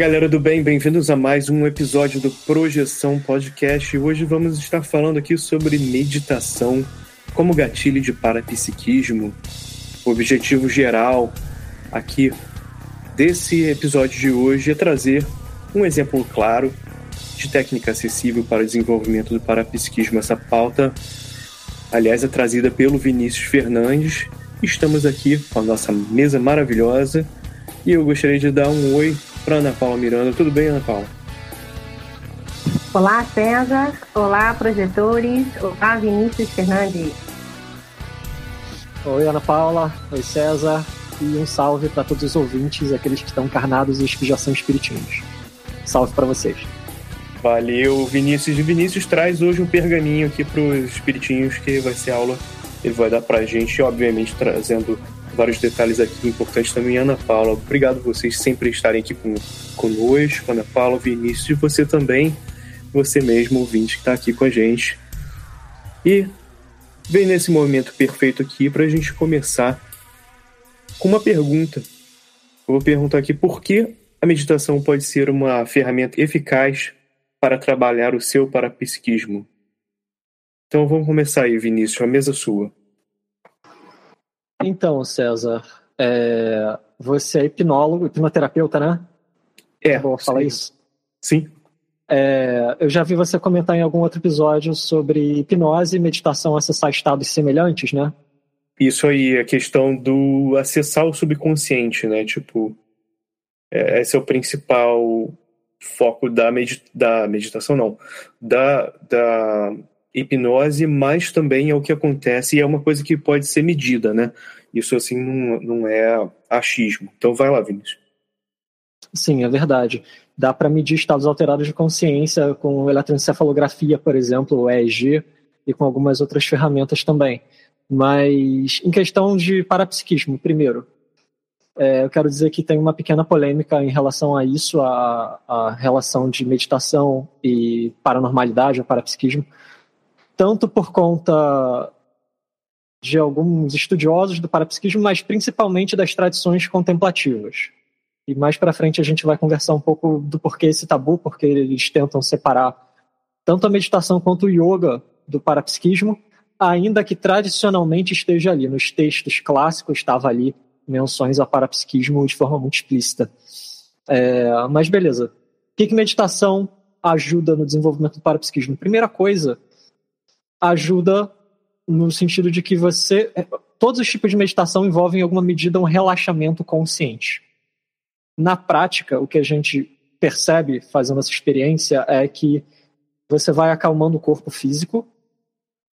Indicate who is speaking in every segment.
Speaker 1: Galera do bem, bem-vindos a mais um episódio do Projeção Podcast. Hoje vamos estar falando aqui sobre meditação como gatilho de parapsiquismo. O objetivo geral aqui desse episódio de hoje é trazer um exemplo claro de técnica acessível para o desenvolvimento do parapsiquismo. Essa pauta, aliás, é trazida pelo Vinícius Fernandes. Estamos aqui com a nossa mesa maravilhosa e eu gostaria de dar um oi para Ana Paula Miranda. Tudo bem, Ana Paula?
Speaker 2: Olá, César. Olá, projetores. Olá, Vinícius Fernandes.
Speaker 3: Oi, Ana Paula. Oi, César. E um salve para todos os ouvintes, aqueles que estão encarnados e os que já são espiritinhos. Salve para vocês.
Speaker 1: Valeu, Vinícius. E Vinícius traz hoje um pergaminho aqui para os espiritinhos, que vai ser aula. Ele vai dar para a gente, obviamente, trazendo vários detalhes aqui importantes também. Ana Paula, obrigado vocês sempre estarem aqui com, conosco. Ana Paula, Vinícius e você também, você mesmo, ouvinte, que está aqui com a gente. E vem nesse momento perfeito aqui para a gente começar com uma pergunta. Eu vou perguntar aqui por que a meditação pode ser uma ferramenta eficaz para trabalhar o seu parapsiquismo. Então vamos começar aí, Vinícius, a mesa sua.
Speaker 3: Então, César, é... você é hipnólogo, hipnoterapeuta, né?
Speaker 1: É.
Speaker 3: Vou falar isso?
Speaker 1: Sim.
Speaker 3: É... eu já vi você comentar em algum outro episódio sobre hipnose e meditação acessar estados semelhantes, né?
Speaker 1: Isso aí, a questão do acessar o subconsciente, né? Tipo, é, esse é o principal foco da, medita da meditação, não, da, da hipnose, mas também é o que acontece e é uma coisa que pode ser medida, né? Isso, assim, não, não é achismo. Então, vai lá, Vinícius.
Speaker 3: Sim, é verdade. Dá para medir estados alterados de consciência com eletroencefalografia, por exemplo, o EEG, e com algumas outras ferramentas também. Mas, em questão de parapsiquismo, primeiro, é, eu quero dizer que tem uma pequena polêmica em relação a isso, a, a relação de meditação e paranormalidade, ou parapsiquismo tanto por conta de alguns estudiosos do parapsiquismo, mas principalmente das tradições contemplativas. E mais para frente a gente vai conversar um pouco do porquê esse tabu, porque eles tentam separar tanto a meditação quanto o yoga do parapsiquismo, ainda que tradicionalmente esteja ali. Nos textos clássicos estava ali menções ao parapsiquismo de forma muito explícita. É, mas beleza. O que, que meditação ajuda no desenvolvimento do parapsiquismo? Primeira coisa ajuda no sentido de que você. É, todos os tipos de meditação envolvem, em alguma medida, um relaxamento consciente. Na prática, o que a gente percebe fazendo essa experiência é que você vai acalmando o corpo físico.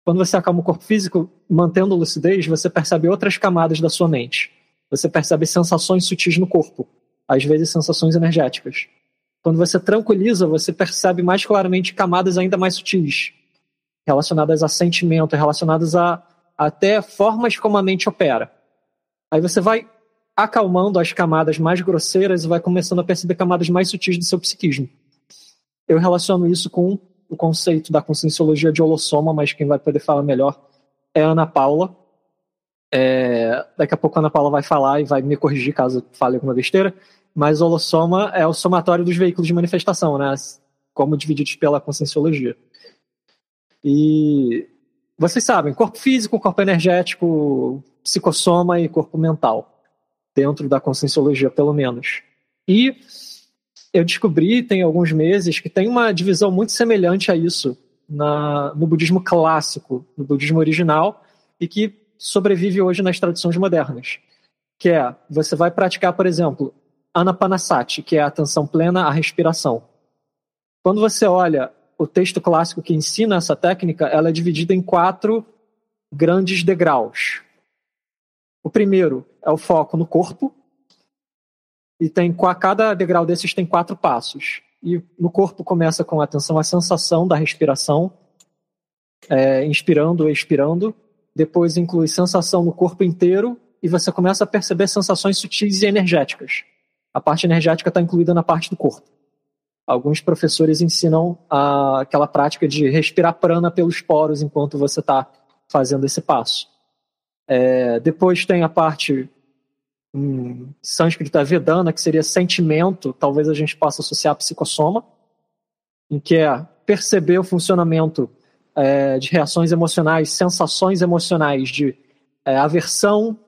Speaker 3: Quando você acalma o corpo físico, mantendo lucidez, você percebe outras camadas da sua mente. Você percebe sensações sutis no corpo, às vezes sensações energéticas. Quando você tranquiliza, você percebe mais claramente camadas ainda mais sutis, relacionadas a sentimento, relacionadas a até formas como a mente opera. Aí você vai acalmando as camadas mais grosseiras e vai começando a perceber camadas mais sutis do seu psiquismo. Eu relaciono isso com o conceito da conscienciologia de holossoma, mas quem vai poder falar melhor é a Ana Paula. É, daqui a pouco a Ana Paula vai falar e vai me corrigir caso fale alguma besteira, mas o holossoma é o somatório dos veículos de manifestação, né? como divididos pela conscienciologia. E vocês sabem, corpo físico, corpo energético, psicossoma e corpo mental, dentro da conscienciologia, pelo menos. E eu descobri, tem alguns meses, que tem uma divisão muito semelhante a isso na, no budismo clássico, no budismo original, e que sobrevive hoje nas tradições modernas. Que é, você vai praticar, por exemplo, anapanasati, que é a atenção plena à respiração. Quando você olha o texto clássico que ensina essa técnica, ela é dividida em quatro grandes degraus. O primeiro é o foco no corpo, e tem cada degrau desses tem quatro passos. E no corpo começa com atenção à sensação da respiração, é, inspirando ou expirando. Depois inclui sensação no corpo inteiro e você começa a perceber sensações sutis e energéticas. A parte energética está incluída na parte do corpo alguns professores ensinam a, aquela prática de respirar prana pelos poros enquanto você está fazendo esse passo. É, depois tem a parte hum, sânscrita vedana, que seria sentimento, talvez a gente possa associar a psicossoma, em que é perceber o funcionamento é, de reações emocionais, sensações emocionais de é, aversão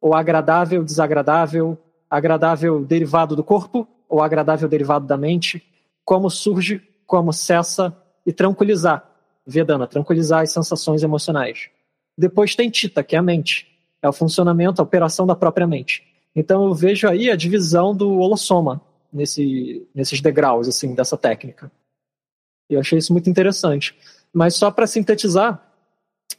Speaker 3: ou agradável, desagradável, agradável derivado do corpo ou agradável derivado da mente, como surge, como cessa e tranquilizar. Vedana, tranquilizar as sensações emocionais. Depois tem Tita, que é a mente. É o funcionamento, a operação da própria mente. Então eu vejo aí a divisão do holossoma nesse, nesses degraus assim dessa técnica. Eu achei isso muito interessante. Mas só para sintetizar,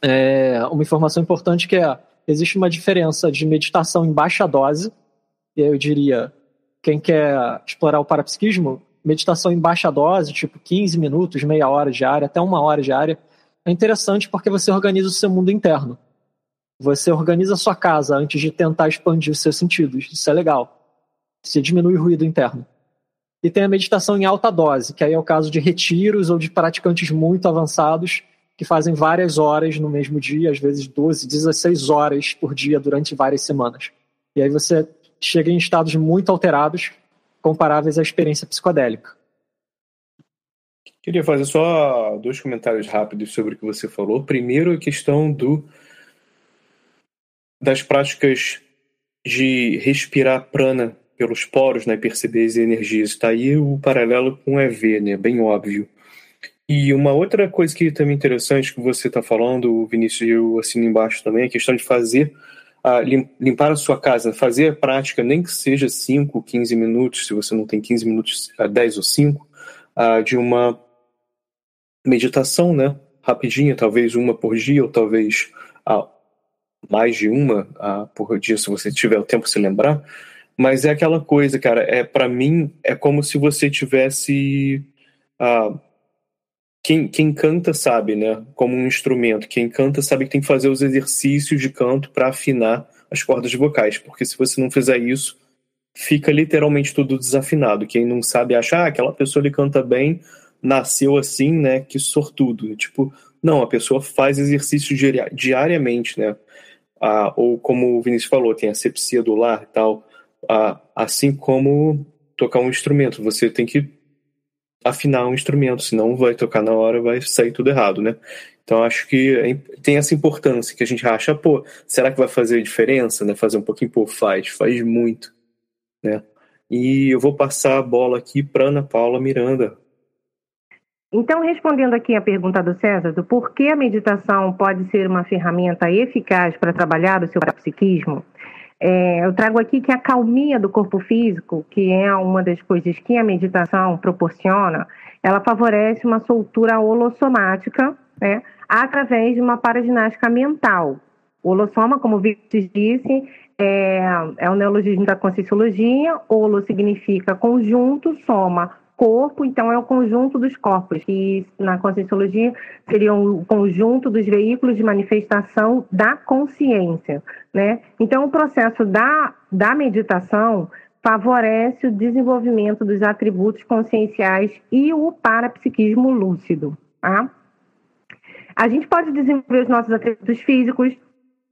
Speaker 3: é, uma informação importante que é existe uma diferença de meditação em baixa dose, e eu diria, quem quer explorar o parapsiquismo, meditação em baixa dose, tipo 15 minutos, meia hora diária, até uma hora diária, é interessante porque você organiza o seu mundo interno. Você organiza a sua casa antes de tentar expandir os seus sentidos. Isso é legal. Você diminui o ruído interno. E tem a meditação em alta dose, que aí é o caso de retiros ou de praticantes muito avançados que fazem várias horas no mesmo dia, às vezes 12, 16 horas por dia durante várias semanas. E aí você chega em estados muito alterados comparáveis à experiência psicodélica.
Speaker 4: Queria fazer só dois comentários rápidos sobre o que você falou. Primeiro, a questão do das práticas de respirar prana pelos poros, né, perceber as energias. Está aí o paralelo com EV, né, bem óbvio. E uma outra coisa que também interessante que você está falando, o Vinícius, eu assino embaixo também, é a questão de fazer a limpar a sua casa, fazer a prática, nem que seja 5, 15 minutos, se você não tem 15 minutos, 10 ou 5, de uma meditação, né? Rapidinha, talvez uma por dia, ou talvez mais de uma por dia, se você tiver o tempo se lembrar. Mas é aquela coisa, cara, é para mim é como se você tivesse quem, quem canta sabe, né? Como um instrumento. Quem canta sabe que tem que fazer os exercícios de canto para afinar as cordas vocais, porque se você não fizer isso, fica literalmente tudo desafinado. Quem não sabe acha, ah, aquela pessoa ele canta bem, nasceu assim, né? Que sortudo. Tipo, não, a pessoa faz exercício diariamente, né? Ah, ou como o Vinícius falou, tem asepsia do lar e tal. Ah, assim como tocar um instrumento, você tem que afinar um instrumento, senão vai tocar na hora, vai sair tudo errado, né? Então acho que é tem essa importância que a gente acha, pô, será que vai fazer diferença, né? Fazer um pouquinho, pô, faz, faz muito, né? E eu vou passar a bola aqui para Ana Paula Miranda.
Speaker 2: Então, respondendo aqui a pergunta do César, do porquê a meditação pode ser uma ferramenta eficaz para trabalhar o seu psiquismo, é, eu trago aqui que a calmia do corpo físico, que é uma das coisas que a meditação proporciona, ela favorece uma soltura holossomática, né, através de uma paraginástica mental. O holossoma, como o Victor disse, é, é o neologismo da conscienciologia. Holo significa conjunto, soma, corpo, então é o conjunto dos corpos, que na conscienciologia seria o conjunto dos veículos de manifestação da consciência, né? Então o processo da, da meditação favorece o desenvolvimento dos atributos conscienciais e o parapsiquismo lúcido, tá? A gente pode desenvolver os nossos atributos físicos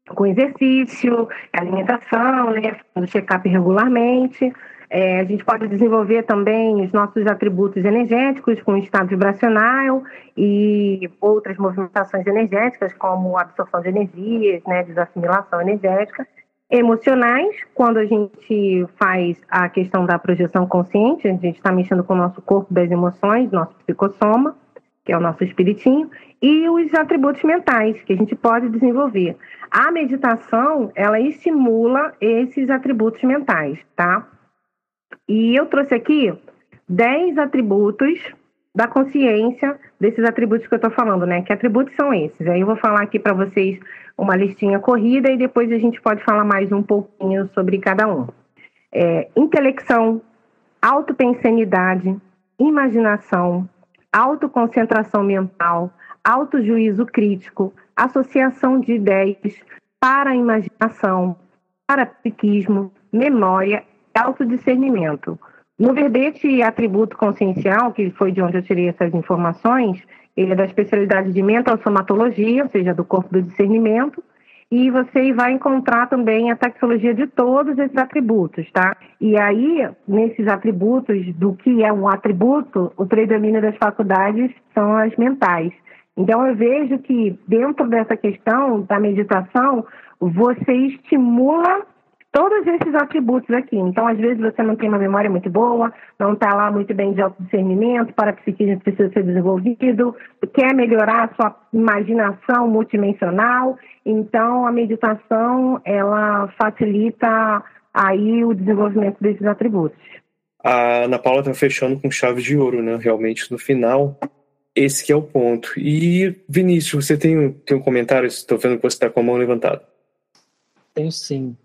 Speaker 2: com exercício, alimentação, né, fazendo check-up regularmente, é, a gente pode desenvolver também os nossos atributos energéticos com estado vibracional e outras movimentações energéticas, como absorção de energias, né, desassimilação energética. Emocionais, quando a gente faz a questão da projeção consciente, a gente está mexendo com o nosso corpo das emoções, nosso psicossoma, que é o nosso espiritinho, e os atributos mentais que a gente pode desenvolver. A meditação, ela estimula esses atributos mentais, tá? E eu trouxe aqui 10 atributos da consciência desses atributos que eu estou falando, né? Que atributos são esses? Aí eu vou falar aqui para vocês uma listinha corrida e depois a gente pode falar mais um pouquinho sobre cada um. É, intelecção, autopensanidade, imaginação, autoconcentração mental, autojuízo crítico, associação de ideias, para imaginação, para psiquismo, memória autodiscernimento. No verbete atributo consciencial, que foi de onde eu tirei essas informações, ele é da especialidade de mental somatologia, ou seja, do corpo do discernimento, e você vai encontrar também a taxologia de todos esses atributos, tá? E aí, nesses atributos, do que é um atributo, o predomínio das faculdades são as mentais. Então, eu vejo que dentro dessa questão da meditação, você estimula todos esses atributos aqui. Então, às vezes, você não tem uma memória muito boa, não está lá muito bem de autodiscernimento, para psiquismo precisa ser desenvolvido, quer melhorar a sua imaginação multidimensional. Então, a meditação, ela facilita aí o desenvolvimento desses atributos.
Speaker 4: A Ana Paula está fechando com chave de ouro, né? Realmente, no final, esse que é o ponto. E, Vinícius, você tem, tem um comentário? Estou vendo que você está com a mão levantada.
Speaker 3: Tenho sim.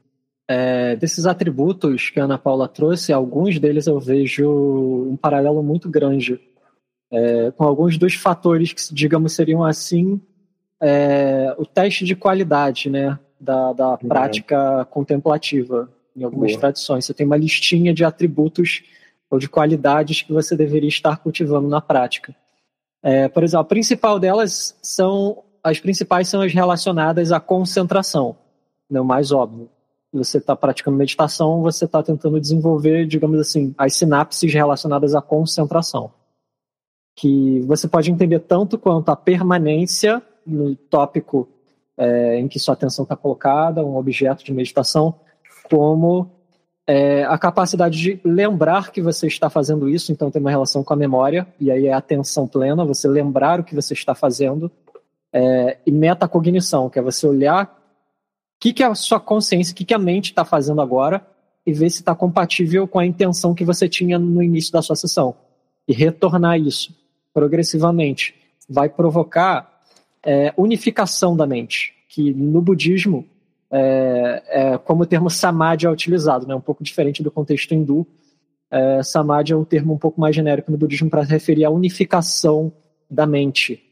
Speaker 3: É, desses atributos que a Ana Paula trouxe, alguns deles eu vejo um paralelo muito grande é, com alguns dos fatores que, digamos, seriam assim é, o teste de qualidade né, da, da uhum. prática contemplativa em algumas Boa. tradições. Você tem uma listinha de atributos ou de qualidades que você deveria estar cultivando na prática. É, por exemplo, a principal delas são as principais são as relacionadas à concentração, né, o mais óbvio você está praticando meditação, você está tentando desenvolver, digamos assim, as sinapses relacionadas à concentração. Que você pode entender tanto quanto a permanência no tópico é, em que sua atenção está colocada, um objeto de meditação, como é, a capacidade de lembrar que você está fazendo isso, então tem uma relação com a memória, e aí é atenção plena, você lembrar o que você está fazendo, é, e metacognição, que é você olhar que, que a sua consciência, o que, que a mente está fazendo agora e ver se está compatível com a intenção que você tinha no início da sua sessão. E retornar isso progressivamente vai provocar é, unificação da mente, que no budismo, é, é, como o termo samadhi é utilizado, né, um pouco diferente do contexto hindu, é, samadhi é um termo um pouco mais genérico no budismo para referir à unificação da mente.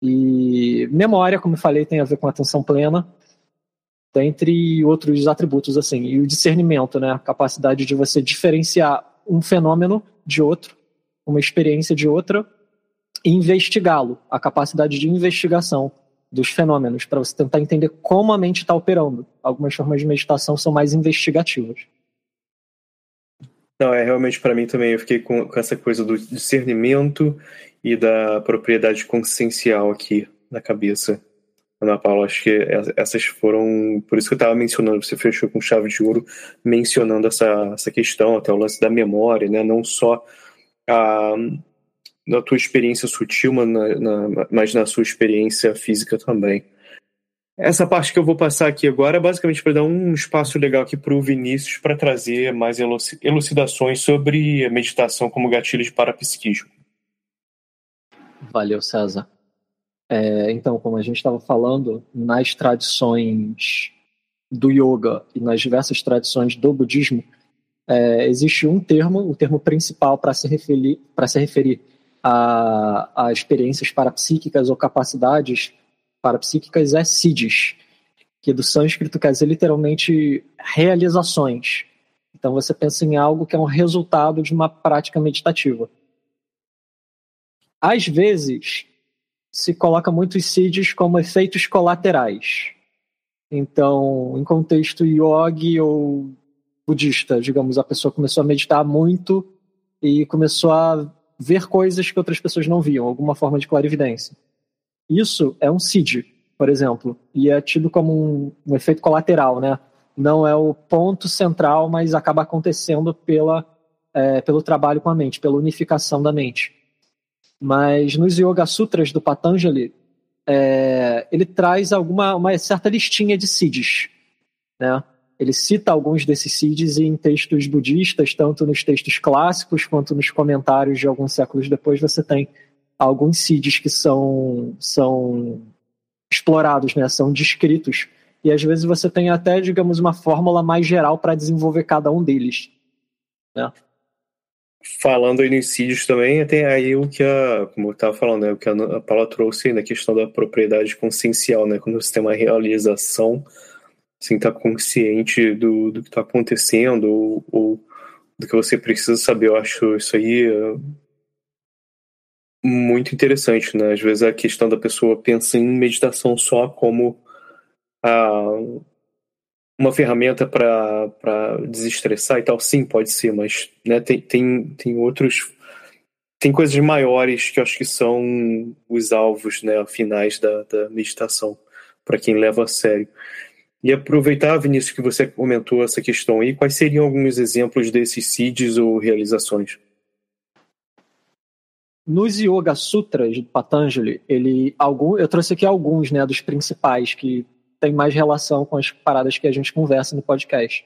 Speaker 3: E memória, como eu falei, tem a ver com atenção plena dentre outros atributos assim. E o discernimento, né, a capacidade de você diferenciar um fenômeno de outro, uma experiência de outra e investigá-lo, a capacidade de investigação dos fenômenos para você tentar entender como a mente está operando. Algumas formas de meditação são mais investigativas.
Speaker 4: Não, é realmente para mim também. Eu fiquei com, com essa coisa do discernimento e da propriedade consciencial aqui na cabeça. Ana Paula, acho que essas foram. Por isso que eu estava mencionando, você fechou com chave de ouro, mencionando essa, essa questão, até o lance da memória, né? não só a, na tua experiência sutil, mas na, na, mas na sua experiência física também. Essa parte que eu vou passar aqui agora é basicamente para dar um espaço legal aqui para o Vinícius para trazer mais elucidações sobre a meditação como gatilho de parapsiquismo.
Speaker 3: Valeu, César. É, então, como a gente estava falando, nas tradições do yoga e nas diversas tradições do budismo, é, existe um termo, o termo principal para se referir, para se referir a, a experiências parapsíquicas ou capacidades parapsíquicas é siddhis, que do sânscrito quer dizer literalmente realizações. Então você pensa em algo que é um resultado de uma prática meditativa. Às vezes se coloca muitos siddhis como efeitos colaterais. Então, em contexto yogi ou budista, digamos, a pessoa começou a meditar muito e começou a ver coisas que outras pessoas não viam, alguma forma de clarividência. Isso é um siddhi, por exemplo, e é tido como um, um efeito colateral, né? Não é o ponto central, mas acaba acontecendo pela, é, pelo trabalho com a mente, pela unificação da mente. Mas nos Yoga Sutras do Patanjali, é, ele traz alguma uma certa listinha de siddhis, né? Ele cita alguns desses siddhis em textos budistas, tanto nos textos clássicos quanto nos comentários de alguns séculos depois. Você tem alguns siddhis que são são explorados, né? São descritos e às vezes você tem até, digamos, uma fórmula mais geral para desenvolver cada um deles, né?
Speaker 4: Falando aí nos sítios também, tem aí o que a, como eu estava falando, né, o que a Paula trouxe na questão da propriedade consciencial, né, quando você tem uma realização, assim, está consciente do, do que está acontecendo ou, ou, do que você precisa saber. Eu acho isso aí uh, muito interessante, né? Às vezes a questão da pessoa pensa em meditação só como a uma ferramenta para desestressar e tal, sim, pode ser, mas né, tem, tem, tem outros. Tem coisas maiores que eu acho que são os alvos né, finais da, da meditação, para quem leva a sério. E aproveitar, Vinícius, que você comentou essa questão aí, quais seriam alguns exemplos desses seeds ou realizações?
Speaker 3: Nos Yoga Sutras de Patanjali, ele, algum, eu trouxe aqui alguns né, dos principais que tem mais relação com as paradas que a gente conversa no podcast.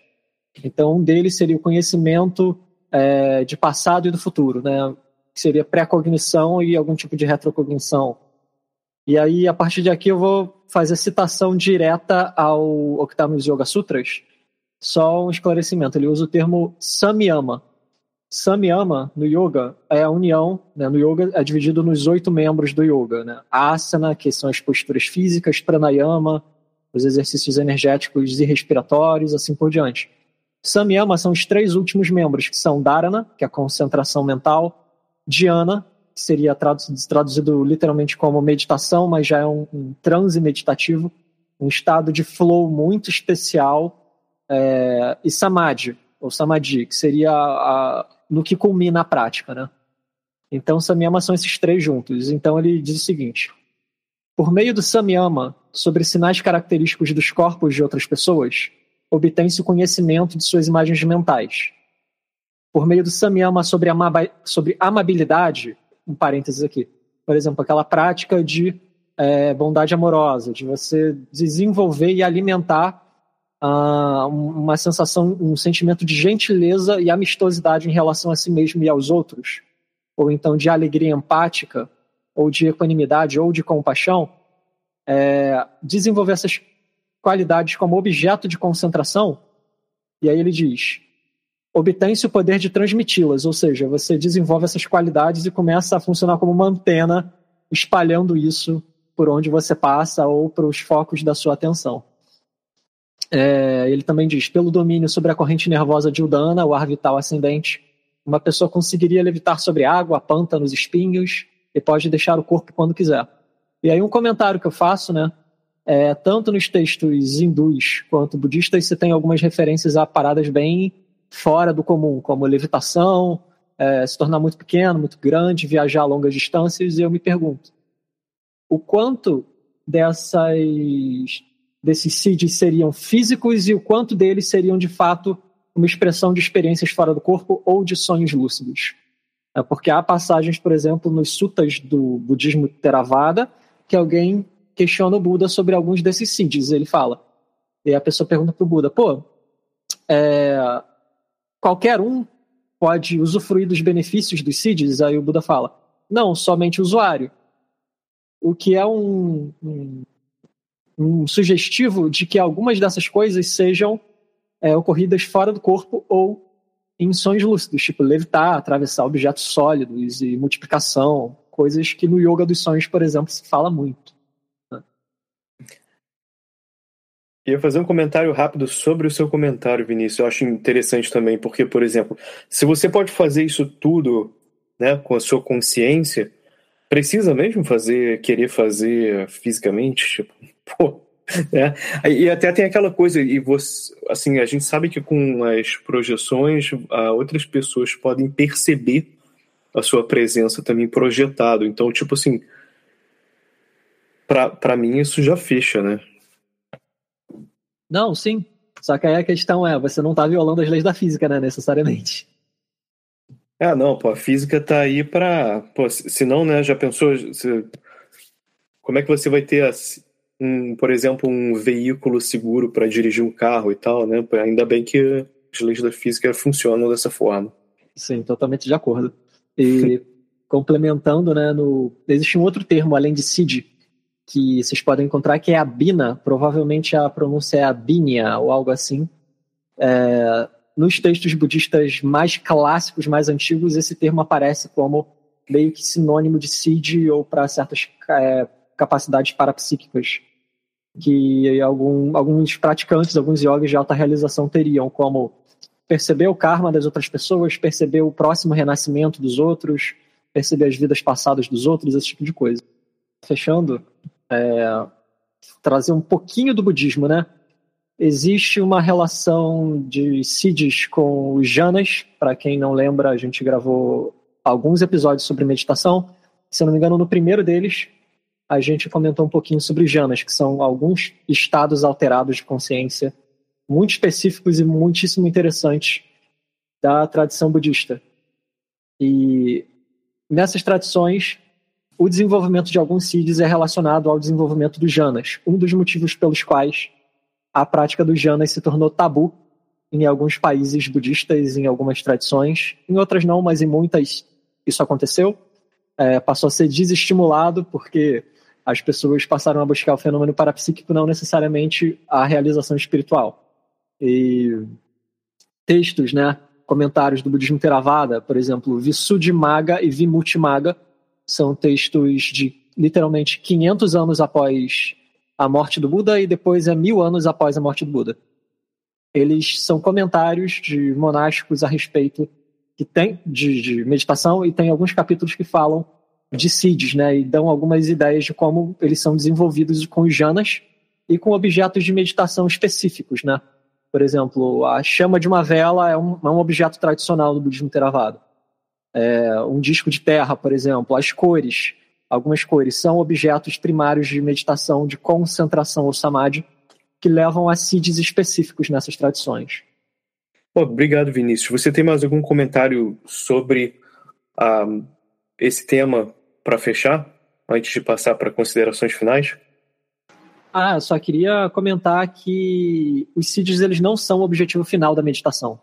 Speaker 3: Então, um deles seria o conhecimento é, de passado e do futuro, né? Que seria pré-cognição e algum tipo de retrocognição. E aí, a partir de aqui, eu vou fazer citação direta ao, nos Yoga Sutras. Só um esclarecimento. Ele usa o termo Samyama. Samyama, no yoga, é a união. Né? No yoga, é dividido nos oito membros do yoga. Né? Asana, que são as posturas físicas, pranayama, os exercícios energéticos e respiratórios, assim por diante. Samyama são os três últimos membros, que são Dharana, que é a concentração mental, Dhyana, que seria traduzido literalmente como meditação, mas já é um, um transe meditativo, um estado de flow muito especial, é, e Samadhi, ou Samadhi, que seria a, a, no que culmina a prática, né? Então, Samyama são esses três juntos. Então, ele diz o seguinte: por meio do Samyama, sobre sinais característicos dos corpos de outras pessoas, obtém-se o conhecimento de suas imagens mentais. Por meio do Samyama sobre, sobre amabilidade, um parênteses aqui, por exemplo, aquela prática de é, bondade amorosa, de você desenvolver e alimentar uh, uma sensação, um sentimento de gentileza e amistosidade em relação a si mesmo e aos outros, ou então de alegria empática, ou de equanimidade, ou de compaixão, é, desenvolver essas qualidades como objeto de concentração, e aí ele diz: obtém-se o poder de transmiti-las, ou seja, você desenvolve essas qualidades e começa a funcionar como uma antena, espalhando isso por onde você passa ou para os focos da sua atenção. É, ele também diz: pelo domínio sobre a corrente nervosa de Udana, o ar vital ascendente, uma pessoa conseguiria levitar sobre água, pântanos, espinhos e pode deixar o corpo quando quiser. E aí um comentário que eu faço, né? É, tanto nos textos hindus quanto budistas, você tem algumas referências a paradas bem fora do comum, como levitação, é, se tornar muito pequeno, muito grande, viajar a longas distâncias, e eu me pergunto, o quanto dessas, desses seeds seriam físicos e o quanto deles seriam, de fato, uma expressão de experiências fora do corpo ou de sonhos lúcidos? É porque há passagens, por exemplo, nos sutas do budismo Theravada, que alguém questiona o Buda sobre alguns desses siddhis. Ele fala. E a pessoa pergunta para o Buda: pô, é, qualquer um pode usufruir dos benefícios dos siddhis? Aí o Buda fala: não, somente o usuário. O que é um, um, um sugestivo de que algumas dessas coisas sejam é, ocorridas fora do corpo ou em sonhos lúcidos, tipo levitar, atravessar objetos sólidos e multiplicação, coisas que no yoga dos sonhos, por exemplo, se fala muito. Né?
Speaker 4: Ia fazer um comentário rápido sobre o seu comentário, Vinícius. Eu acho interessante também, porque, por exemplo, se você pode fazer isso tudo né, com a sua consciência, precisa mesmo fazer, querer fazer fisicamente? Tipo, pô, né? E até tem aquela coisa, e você, assim, a gente sabe que com as projeções, outras pessoas podem perceber a sua presença também projetado. Então, tipo assim, para mim isso já fecha, né?
Speaker 3: Não, sim. Só que aí a questão é, você não tá violando as leis da física, né, necessariamente.
Speaker 4: Ah, não, pô, a física tá aí pra. Pô, se não, né, já pensou. Se, como é que você vai ter, um, por exemplo, um veículo seguro para dirigir um carro e tal, né? Ainda bem que as leis da física funcionam dessa forma.
Speaker 3: Sim, totalmente de acordo. E complementando, né, no, existe um outro termo além de SID, que vocês podem encontrar, que é a Bina, provavelmente a pronúncia é a Binia ou algo assim. É, nos textos budistas mais clássicos, mais antigos, esse termo aparece como meio que sinônimo de Siddhi ou para certas é, capacidades parapsíquicas que algum, alguns praticantes, alguns yogis de alta realização teriam, como perceber o karma das outras pessoas, perceber o próximo renascimento dos outros, perceber as vidas passadas dos outros, esse tipo de coisa. Fechando, é, trazer um pouquinho do budismo, né? Existe uma relação de Siddhis com os Janas. Para quem não lembra, a gente gravou alguns episódios sobre meditação. Se eu não me engano, no primeiro deles, a gente comentou um pouquinho sobre Janas, que são alguns estados alterados de consciência muito específicos e muitíssimo interessantes da tradição budista. E nessas tradições, o desenvolvimento de alguns siddhis é relacionado ao desenvolvimento dos janas, um dos motivos pelos quais a prática dos janas se tornou tabu em alguns países budistas, em algumas tradições, em outras não, mas em muitas isso aconteceu. É, passou a ser desestimulado porque as pessoas passaram a buscar o fenômeno parapsíquico, não necessariamente a realização espiritual. E textos, né, comentários do budismo Theravada, por exemplo, Visuddhimagga e Vimuttimagga, são textos de literalmente 500 anos após a morte do Buda e depois é mil anos após a morte do Buda. Eles são comentários de monásticos a respeito que tem de, de meditação e tem alguns capítulos que falam de siddhis, né, e dão algumas ideias de como eles são desenvolvidos com os janas e com objetos de meditação específicos, né. Por exemplo, a chama de uma vela é um, é um objeto tradicional do budismo Theravada é, um disco de terra, por exemplo, as cores, algumas cores, são objetos primários de meditação, de concentração ou samadhi, que levam a siddhis específicos nessas tradições.
Speaker 4: obrigado, Vinícius. Você tem mais algum comentário sobre uh, esse tema para fechar, antes de passar para considerações finais?
Speaker 3: Ah, só queria comentar que os siddhis eles não são o objetivo final da meditação.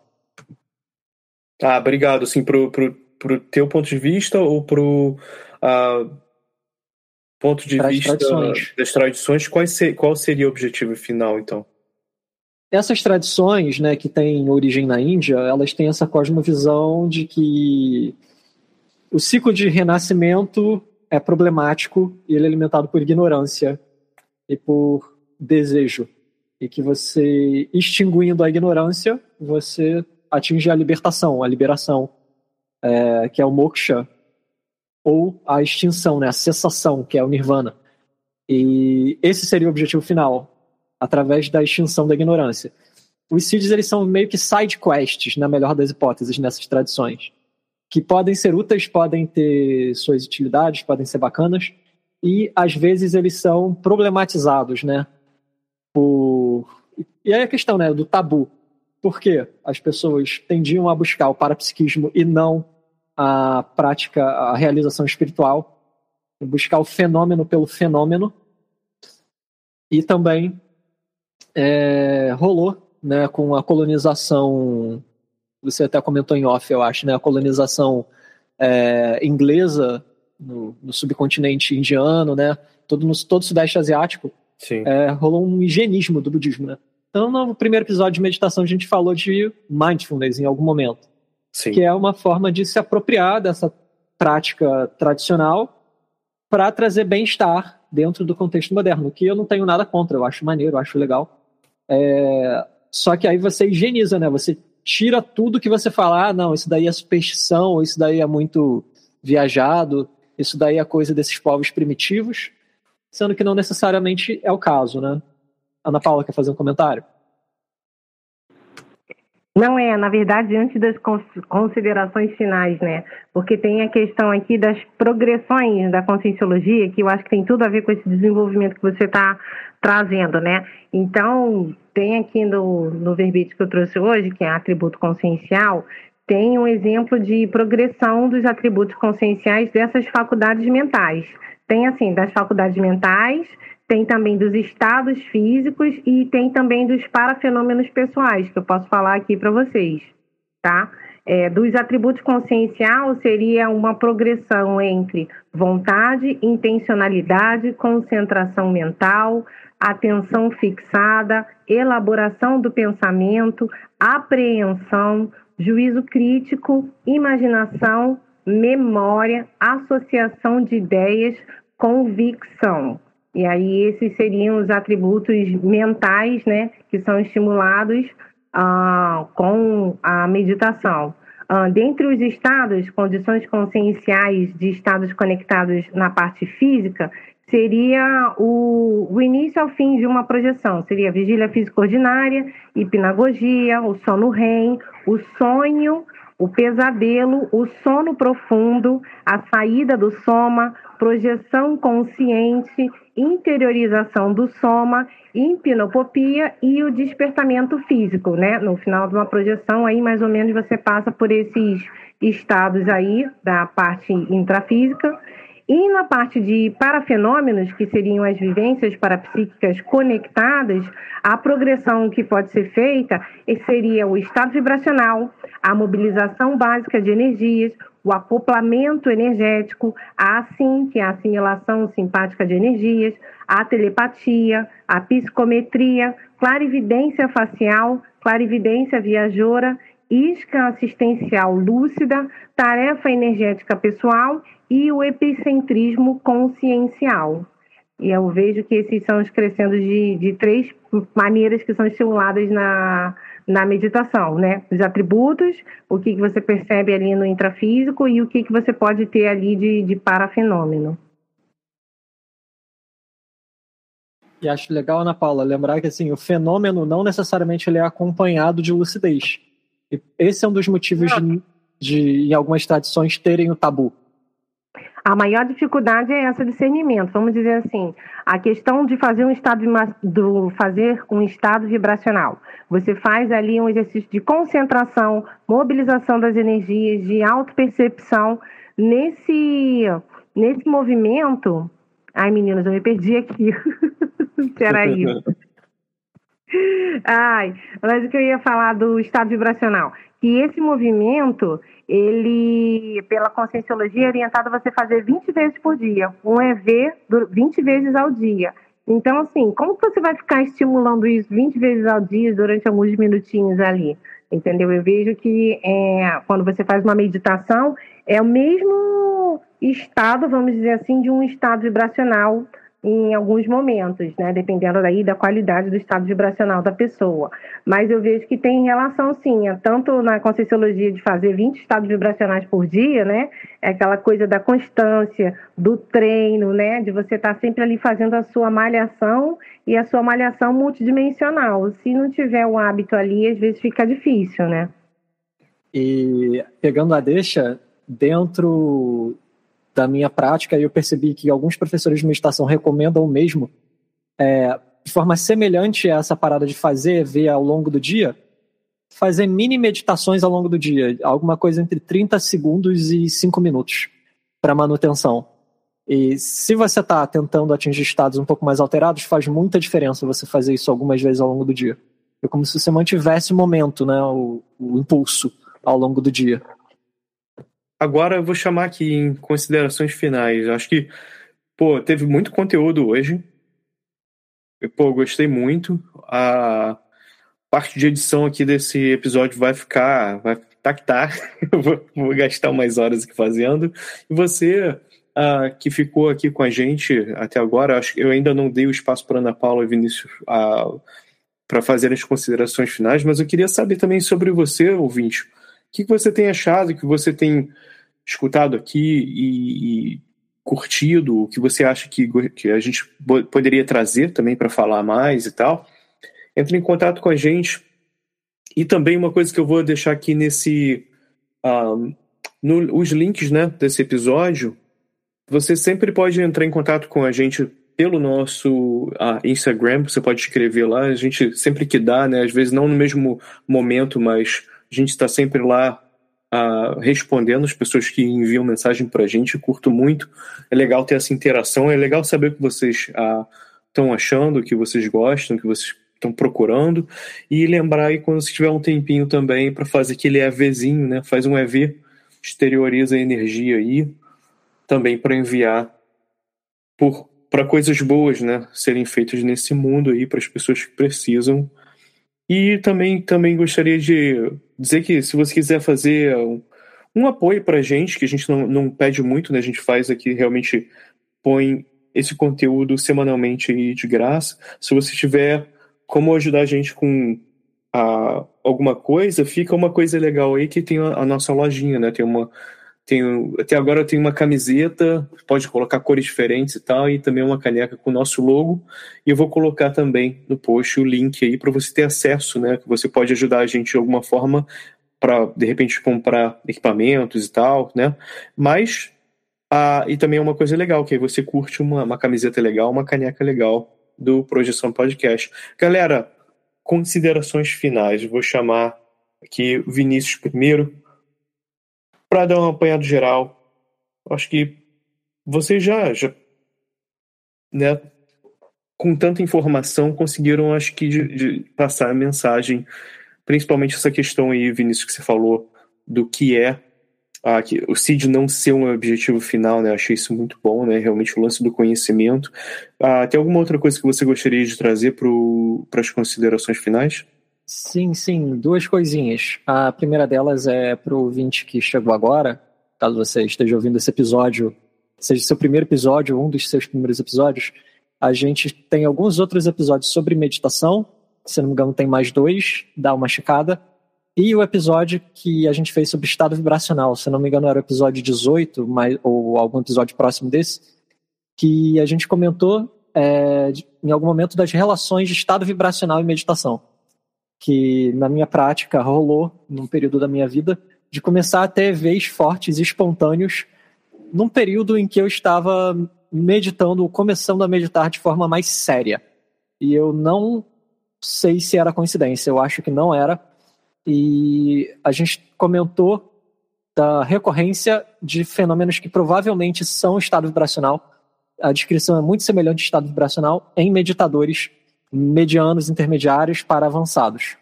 Speaker 4: Ah, obrigado. Sim, pro, pro, pro teu ponto de vista ou pro uh, ponto de vista tradições. das tradições, qual, ser, qual seria o objetivo final, então?
Speaker 3: Essas tradições, né, que têm origem na Índia, elas têm essa cosmovisão de que o ciclo de renascimento é problemático e ele é alimentado por ignorância e por desejo. E que você, extinguindo a ignorância, você atinge a libertação, a liberação é, que é o moksha, ou a extinção, né, a cessação, que é o nirvana. E esse seria o objetivo final, através da extinção da ignorância. Os siddhis eles são meio que side quests, na melhor das hipóteses, nessas tradições, que podem ser úteis, podem ter suas utilidades, podem ser bacanas, e às vezes eles são problematizados, né? Por... E aí a questão, né, do tabu. Por quê? As pessoas tendiam a buscar o parapsiquismo e não a prática, a realização espiritual, buscar o fenômeno pelo fenômeno. E também é, rolou né, com a colonização, você até comentou em off, eu acho, né, a colonização é, inglesa no, no, subcontinente indiano, né, todo no todo o sudeste asiático, é, rolou um higienismo do budismo, né? Então, no primeiro episódio de meditação, a gente falou de mindfulness em algum momento. Sim. que é uma forma de se apropriar dessa prática tradicional para trazer bem-estar dentro do contexto moderno, que eu não tenho nada contra, eu acho maneiro, eu acho legal. É... Só que aí você higieniza, né? Você tira tudo que você falar, ah, não, isso daí é superstição, isso daí é muito viajado, isso daí é coisa desses povos primitivos, sendo que não necessariamente é o caso, né? Ana Paula quer fazer um comentário?
Speaker 2: Não é, na verdade, antes das considerações finais, né? Porque tem a questão aqui das progressões da conscienciologia, que eu acho que tem tudo a ver com esse desenvolvimento que você está trazendo, né? Então, tem aqui no, no verbete que eu trouxe hoje, que é atributo consciencial, tem um exemplo de progressão dos atributos conscienciais dessas faculdades mentais. Tem, assim, das faculdades mentais, tem também dos estados físicos e tem também dos parafenômenos pessoais, que eu posso falar aqui para vocês, tá? É, dos atributos consciencial seria uma progressão entre vontade, intencionalidade, concentração mental, atenção fixada, elaboração do pensamento, apreensão, juízo crítico, imaginação, memória, associação de ideias, convicção. E aí esses seriam os atributos mentais, né, que são estimulados ah, com a meditação. Ah, dentre os estados, condições conscienciais de estados conectados na parte física, seria o, o início ao fim de uma projeção. Seria vigília física ordinária, hipnagogia, o sono REM, o sonho, o pesadelo, o sono profundo, a saída do soma, projeção consciente, interiorização do soma, hipnopopia e o despertamento físico, né? No final de uma projeção, aí mais ou menos você passa por esses estados aí da parte intrafísica. E na parte de parafenômenos, que seriam as vivências parapsíquicas conectadas, a progressão que pode ser feita seria o estado vibracional, a mobilização básica de energias, o acoplamento energético, a assim, que é a assimilação simpática de energias, a telepatia, a psicometria, clarividência facial, clarividência viajora, isca assistencial lúcida, tarefa energética pessoal e o epicentrismo consciencial. E eu vejo que esses são os crescendo de, de três maneiras que são estimuladas na, na meditação, né? Os atributos, o que, que você percebe ali no intrafísico e o que, que você pode ter ali de, de parafenômeno.
Speaker 3: E acho legal, Ana Paula, lembrar que assim, o fenômeno não necessariamente ele é acompanhado de lucidez. E esse é um dos motivos de, de, em algumas tradições, terem o tabu.
Speaker 2: A maior dificuldade é essa discernimento. Vamos dizer assim, a questão de fazer um estado do fazer um estado vibracional. Você faz ali um exercício de concentração, mobilização das energias, de autopercepção nesse nesse movimento. Ai, meninas, eu me perdi aqui. Peraí. Ai, mas o que eu ia falar do estado vibracional? Que esse movimento, ele, pela conscienciologia, é orientado a você fazer 20 vezes por dia, um EV 20 vezes ao dia. Então, assim, como você vai ficar estimulando isso 20 vezes ao dia durante alguns minutinhos ali? Entendeu? Eu vejo que é, quando você faz uma meditação, é o mesmo estado, vamos dizer assim, de um estado vibracional em alguns momentos, né, dependendo daí da qualidade do estado vibracional da pessoa. Mas eu vejo que tem relação sim, é tanto na conscienciologia de fazer 20 estados vibracionais por dia, né, é aquela coisa da constância, do treino, né, de você estar tá sempre ali fazendo a sua malhação e a sua malhação multidimensional. Se não tiver o hábito ali, às vezes fica difícil, né?
Speaker 3: E pegando a deixa, dentro da minha prática, eu percebi que alguns professores de meditação recomendam o mesmo, é, de forma semelhante a essa parada de fazer, ver ao longo do dia, fazer mini meditações ao longo do dia, alguma coisa entre 30 segundos e 5 minutos para manutenção. E se você está tentando atingir estados um pouco mais alterados, faz muita diferença você fazer isso algumas vezes ao longo do dia. É como se você mantivesse o momento, né, o, o impulso ao longo do dia.
Speaker 4: Agora eu vou chamar aqui em considerações finais. Acho que, pô, teve muito conteúdo hoje. pô, gostei muito. A parte de edição aqui desse episódio vai ficar, vai tá que tá, eu vou, vou gastar umas horas aqui fazendo. E você uh, que ficou aqui com a gente até agora, acho que eu ainda não dei o espaço para Ana Paula e Vinícius uh, para fazer as considerações finais, mas eu queria saber também sobre você, ouvinte. O que você tem achado, que você tem escutado aqui e, e curtido, o que você acha que, que a gente poderia trazer também para falar mais e tal. Entre em contato com a gente. E também uma coisa que eu vou deixar aqui nesse. No, os links né, desse episódio. Você sempre pode entrar em contato com a gente pelo nosso Instagram, você pode escrever lá, a gente sempre que dá, né? Às vezes não no mesmo momento, mas a gente está sempre lá uh, respondendo as pessoas que enviam mensagem para a gente. Curto muito. É legal ter essa interação. É legal saber o que vocês estão uh, achando, o que vocês gostam, o que vocês estão procurando. E lembrar aí quando você tiver um tempinho também para fazer aquele EVzinho, né? Faz um EV, exterioriza a energia aí também para enviar por para coisas boas, né, serem feitas nesse mundo aí para as pessoas que precisam e também, também gostaria de dizer que se você quiser fazer um, um apoio para a gente, que a gente não, não pede muito, né? A gente faz aqui, realmente põe esse conteúdo semanalmente de graça. Se você tiver como ajudar a gente com a, alguma coisa, fica uma coisa legal aí que tem a, a nossa lojinha, né? Tem uma tenho, até agora eu tenho uma camiseta, pode colocar cores diferentes e tal, e também uma caneca com o nosso logo. E eu vou colocar também no post o link aí para você ter acesso, né? Que você pode ajudar a gente de alguma forma para de repente comprar equipamentos e tal, né? Mas ah, e também é uma coisa legal, que aí você curte uma, uma camiseta legal, uma caneca legal do Projeção Podcast. Galera, considerações finais. Vou chamar aqui o Vinícius primeiro para dar um apanhado geral. Acho que vocês já, já né, com tanta informação, conseguiram, acho que, de, de passar a mensagem, principalmente essa questão aí, Vinícius, que você falou, do que é ah, que o CID não ser um objetivo final, né? Achei isso muito bom, né? Realmente o lance do conhecimento. Ah, tem alguma outra coisa que você gostaria de trazer para as considerações finais?
Speaker 3: Sim, sim, duas coisinhas. A primeira delas é para o ouvinte que chegou agora, caso você esteja ouvindo esse episódio, seja seu primeiro episódio, um dos seus primeiros episódios, a gente tem alguns outros episódios sobre meditação, se não me engano tem mais dois, dá uma checada, e o episódio que a gente fez sobre estado vibracional, se não me engano era o episódio 18, mas, ou algum episódio próximo desse, que a gente comentou é, em algum momento das relações de estado vibracional e meditação que na minha prática rolou num período da minha vida de começar a ter vez fortes e espontâneos num período em que eu estava meditando, começando a meditar de forma mais séria. E eu não sei se era coincidência, eu acho que não era. E a gente comentou da recorrência de fenômenos que provavelmente são estado vibracional. A descrição é muito semelhante de estado vibracional em meditadores medianos, intermediários para avançados.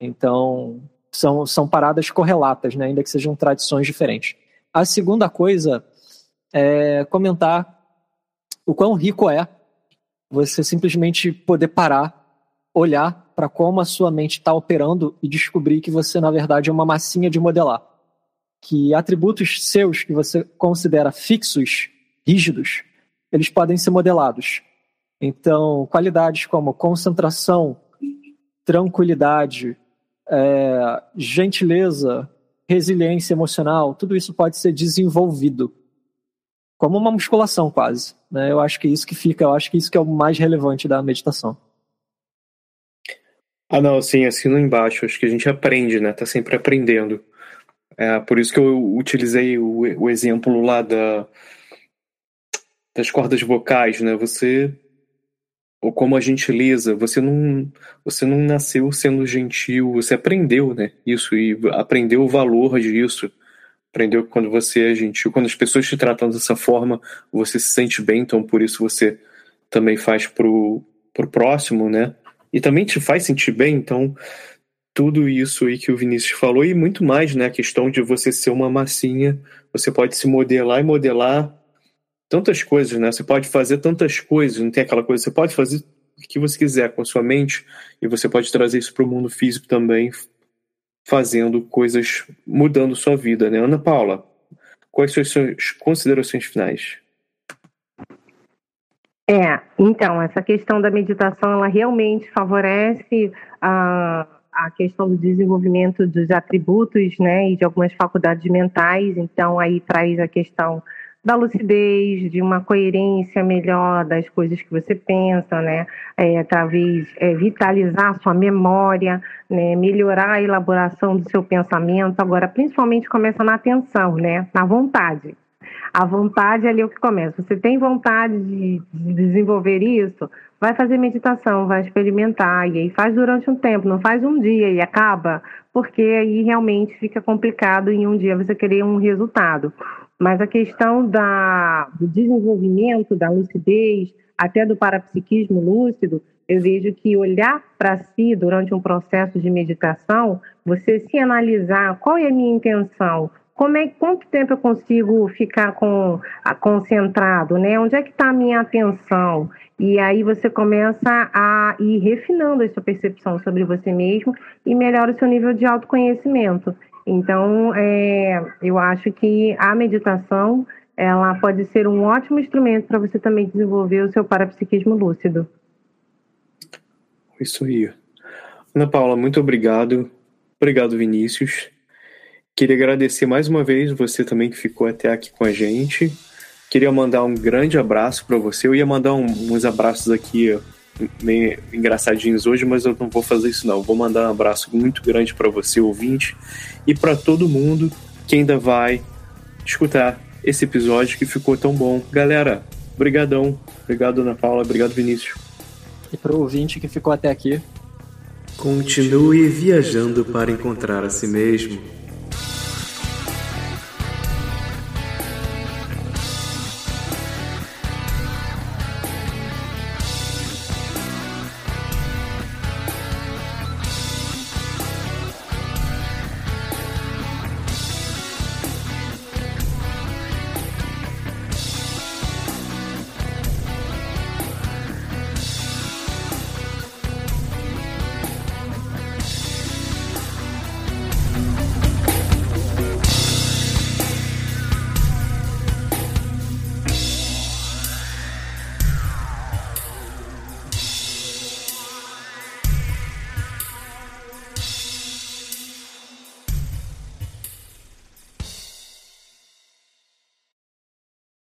Speaker 3: Então, são, são paradas correlatas, né, ainda que sejam tradições diferentes. A segunda coisa é comentar o quão rico é você simplesmente poder parar, olhar para como a sua mente está operando e descobrir que você, na verdade, é uma massinha de modelar. Que atributos seus que você considera fixos, rígidos, eles podem ser modelados. Então, qualidades como concentração, tranquilidade, é, gentileza, resiliência emocional, tudo isso pode ser desenvolvido. Como uma musculação, quase. Né? Eu acho que isso que fica, eu acho que isso que é o mais relevante da meditação.
Speaker 4: Ah, não, sim, assino embaixo. Acho que a gente aprende, né? Tá sempre aprendendo. É, por isso que eu utilizei o, o exemplo lá da, das cordas vocais, né? Você ou como a gentileza, você não, você não nasceu sendo gentil, você aprendeu, né? Isso e aprendeu o valor disso. Aprendeu que quando você é gentil, quando as pessoas te tratam dessa forma, você se sente bem, então por isso você também faz pro, pro próximo, né? E também te faz sentir bem, então tudo isso aí que o Vinícius falou e muito mais, né? A questão de você ser uma massinha, você pode se modelar e modelar tantas coisas, né? Você pode fazer tantas coisas, não tem aquela coisa, você pode fazer o que você quiser com a sua mente e você pode trazer isso para o mundo físico também, fazendo coisas, mudando sua vida, né? Ana Paula, quais são as suas considerações finais?
Speaker 2: É, então, essa questão da meditação, ela realmente favorece a, a questão do desenvolvimento dos atributos, né, e de algumas faculdades mentais, então aí traz a questão da lucidez, de uma coerência melhor das coisas que você pensa, né? É, talvez é, vitalizar sua memória, né? melhorar a elaboração do seu pensamento. Agora, principalmente começa na atenção, né? Na vontade. A vontade é ali o que começa. Você tem vontade de, de desenvolver isso? Vai fazer meditação, vai experimentar, e aí faz durante um tempo, não faz um dia e acaba, porque aí realmente fica complicado em um dia você querer um resultado. Mas a questão da, do desenvolvimento, da lucidez, até do parapsiquismo lúcido, eu vejo que olhar para si durante um processo de meditação, você se analisar qual é a minha intenção, como é quanto tempo eu consigo ficar com a, concentrado, né? Onde é que está a minha atenção? E aí você começa a ir refinando a sua percepção sobre você mesmo e melhora o seu nível de autoconhecimento. Então, é, eu acho que a meditação ela pode ser um ótimo instrumento para você também desenvolver o seu parapsiquismo lúcido.
Speaker 4: Isso aí. Ana Paula, muito obrigado. Obrigado, Vinícius. Queria agradecer mais uma vez você também que ficou até aqui com a gente. Queria mandar um grande abraço para você. Eu ia mandar um, uns abraços aqui meio engraçadinhos hoje, mas eu não vou fazer isso não. vou mandar um abraço muito grande para você, ouvinte, e para todo mundo que ainda vai escutar esse episódio que ficou tão bom. Galera, brigadão. Obrigado, Ana Paula. Obrigado, Vinícius.
Speaker 3: E para o ouvinte que ficou até aqui.
Speaker 1: Continue viajando para encontrar a si mesmo.